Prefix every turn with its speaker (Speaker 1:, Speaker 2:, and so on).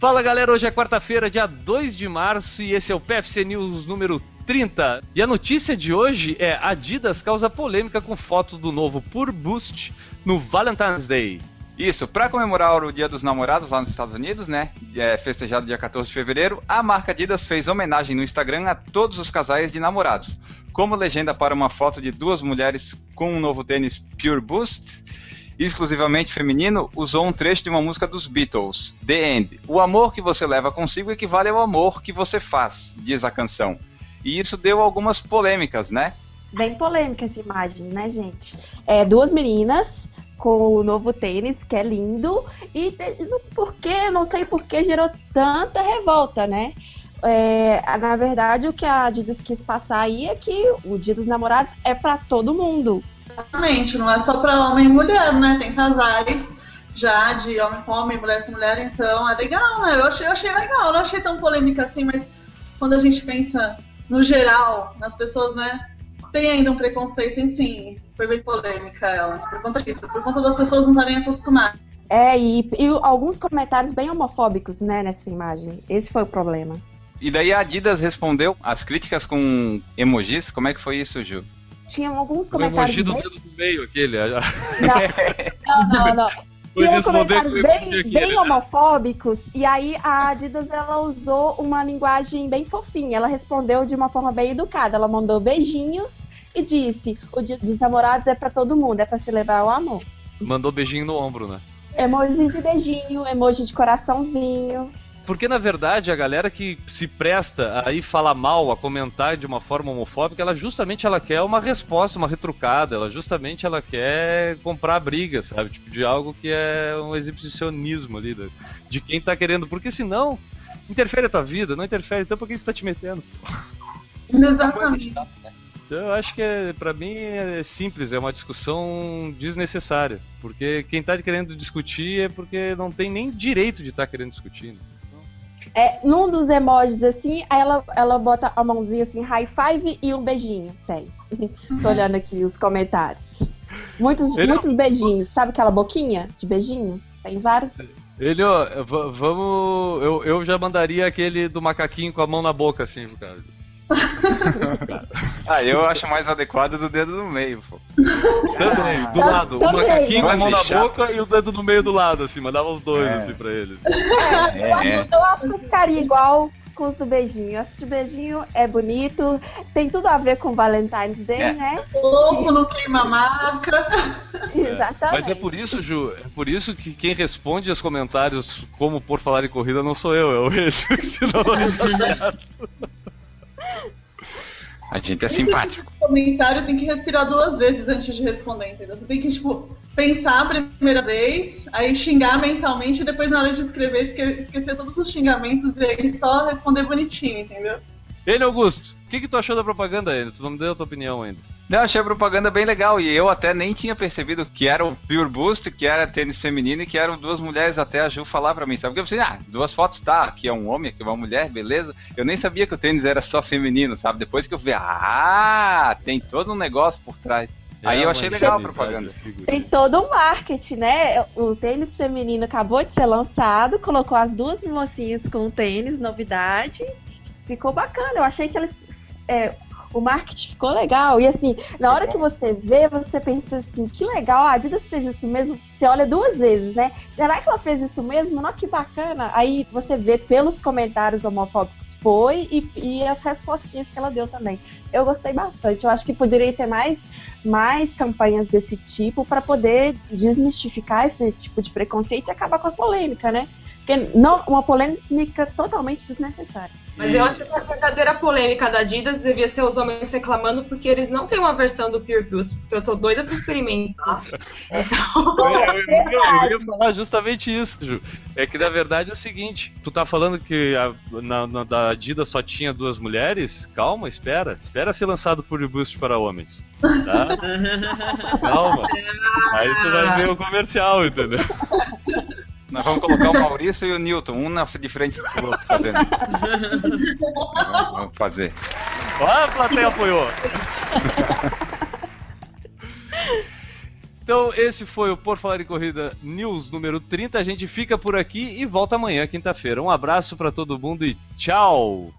Speaker 1: Fala galera, hoje é quarta-feira, dia 2 de março e esse é o PFC News número 30. E a notícia de hoje é Adidas causa polêmica com foto do novo Pure Boost no Valentine's Day.
Speaker 2: Isso, para comemorar o Dia dos Namorados lá nos Estados Unidos, né? É, festejado dia 14 de fevereiro, a marca Adidas fez homenagem no Instagram a todos os casais de namorados. Como legenda para uma foto de duas mulheres com um novo tênis Pure Boost, exclusivamente feminino, usou um trecho de uma música dos Beatles, The End. O amor que você leva consigo equivale ao amor que você faz, diz a canção. E isso deu algumas polêmicas, né?
Speaker 3: Bem polêmica essa imagem, né, gente? É, duas meninas com o novo tênis, que é lindo, e por que, não sei por que gerou tanta revolta, né? É, na verdade, o que a Adidas quis passar aí é que o Dia dos Namorados é para todo mundo.
Speaker 4: Exatamente, não é só para homem e mulher, né? Tem casais já de homem com homem, mulher com mulher, então é legal, né? Eu achei, eu achei legal, não achei tão polêmica assim, mas quando a gente pensa no geral, nas pessoas, né? Tem ainda um preconceito em sim. Foi bem polêmica ela, por conta disso, por conta das pessoas não estarem acostumadas.
Speaker 3: É, e, e alguns comentários bem homofóbicos, né, nessa imagem. Esse foi o problema.
Speaker 2: E daí a Adidas respondeu as críticas com emojis? Como é que foi isso, Ju?
Speaker 3: Tinham alguns comentários.
Speaker 1: O emoji do bem... dedo do meio, aquele.
Speaker 3: Não, não, não. não. Tinham comentários bem, bem homofóbicos, e aí a Adidas ela usou uma linguagem bem fofinha. Ela respondeu de uma forma bem educada. Ela mandou beijinhos e disse: o dia dos namorados é para todo mundo, é para se levar ao amor.
Speaker 1: Mandou beijinho no ombro, né?
Speaker 3: Emoji de beijinho, emoji de coraçãozinho.
Speaker 1: Porque, na verdade, a galera que se presta a ir falar mal, a comentar de uma forma homofóbica, ela justamente ela quer uma resposta, uma retrucada, ela justamente ela quer comprar briga, sabe? Tipo, de algo que é um exibicionismo ali, de quem tá querendo. Porque senão, interfere a tua vida, não interfere, então por que tu tá te metendo?
Speaker 4: Exatamente.
Speaker 1: Então, eu acho que é, para mim é simples, é uma discussão desnecessária. Porque quem tá querendo discutir é porque não tem nem direito de estar tá querendo discutir. Né?
Speaker 3: É, num dos emojis assim, ela, ela bota a mãozinha assim, high five e um beijinho. Tem. Tô olhando aqui os comentários. Muitos, Ele... muitos beijinhos. Sabe aquela boquinha de beijinho? Tem vários.
Speaker 1: Ele, ó, vamos. Eu, eu já mandaria aquele do macaquinho com a mão na boca, assim, cara.
Speaker 2: ah, eu acho mais adequado do dedo no meio, pô.
Speaker 1: Também, do lado. O macaquinho com a mão na boca e o dedo no meio do lado, assim, mandava os dois, é. assim, pra eles.
Speaker 3: É, é. Eu acho que ficaria igual com os do beijinho. Esse do beijinho é bonito, tem tudo a ver com Valentine's Day, é. né?
Speaker 4: Louco no clima marca.
Speaker 3: Exatamente.
Speaker 1: Mas é por isso, Ju, é por isso que quem responde aos comentários como por falar em corrida não sou eu, é o Enzo, senão não.
Speaker 2: A gente é simpático.
Speaker 4: O comentário tem que respirar duas vezes antes de responder, entendeu? Você tem que, tipo, pensar a primeira vez, aí xingar mentalmente e depois, na hora de escrever, esquecer todos os xingamentos e aí só responder bonitinho, entendeu?
Speaker 1: Ele, Augusto, o que, que tu achou da propaganda ainda? Tu não me deu a tua opinião ainda.
Speaker 2: Não, achei a propaganda bem legal e eu até nem tinha percebido que era o Pure Boost, que era tênis feminino e que eram duas mulheres até a Ju falar pra mim, sabe? Porque eu pensei, ah, duas fotos, tá, aqui é um homem, aqui é uma mulher, beleza. Eu nem sabia que o tênis era só feminino, sabe? Depois que eu vi, ah, tem todo um negócio por trás. É Aí eu achei legal a propaganda.
Speaker 3: Tem todo um marketing, né? O tênis feminino acabou de ser lançado, colocou as duas mocinhas com o tênis, novidade. Ficou bacana. Eu achei que eles é, o marketing ficou legal. E assim, na hora que você vê, você pensa assim, que legal, a Adidas fez isso mesmo. Você olha duas vezes, né? Será que ela fez isso mesmo? Não, que bacana. Aí você vê pelos comentários homofóbicos foi e, e as respostinhas que ela deu também. Eu gostei bastante. Eu acho que poderia ter mais mais campanhas desse tipo para poder desmistificar esse tipo de preconceito e acabar com a polêmica, né? Porque não, uma polêmica totalmente desnecessária.
Speaker 5: Mas eu acho que a verdadeira polêmica da Adidas devia ser os homens reclamando porque eles não têm uma versão do Pure Boost, porque eu tô doida pra experimentar.
Speaker 1: Então... Eu, eu, eu, eu, ia falar justamente isso, Ju. É que na verdade é o seguinte: tu tá falando que a, na, na, da Adidas só tinha duas mulheres? Calma, espera. Espera ser lançado Pure Boost para homens. Tá? Calma. Aí tu vai ver o comercial, entendeu?
Speaker 2: Nós vamos colocar o Maurício e o Newton, um na, de frente do outro fazendo. vamos, fazer.
Speaker 1: Ó, a plateia apoiou. Então, esse foi o Por Falar em Corrida News número 30. A gente fica por aqui e volta amanhã, quinta-feira. Um abraço para todo mundo e tchau!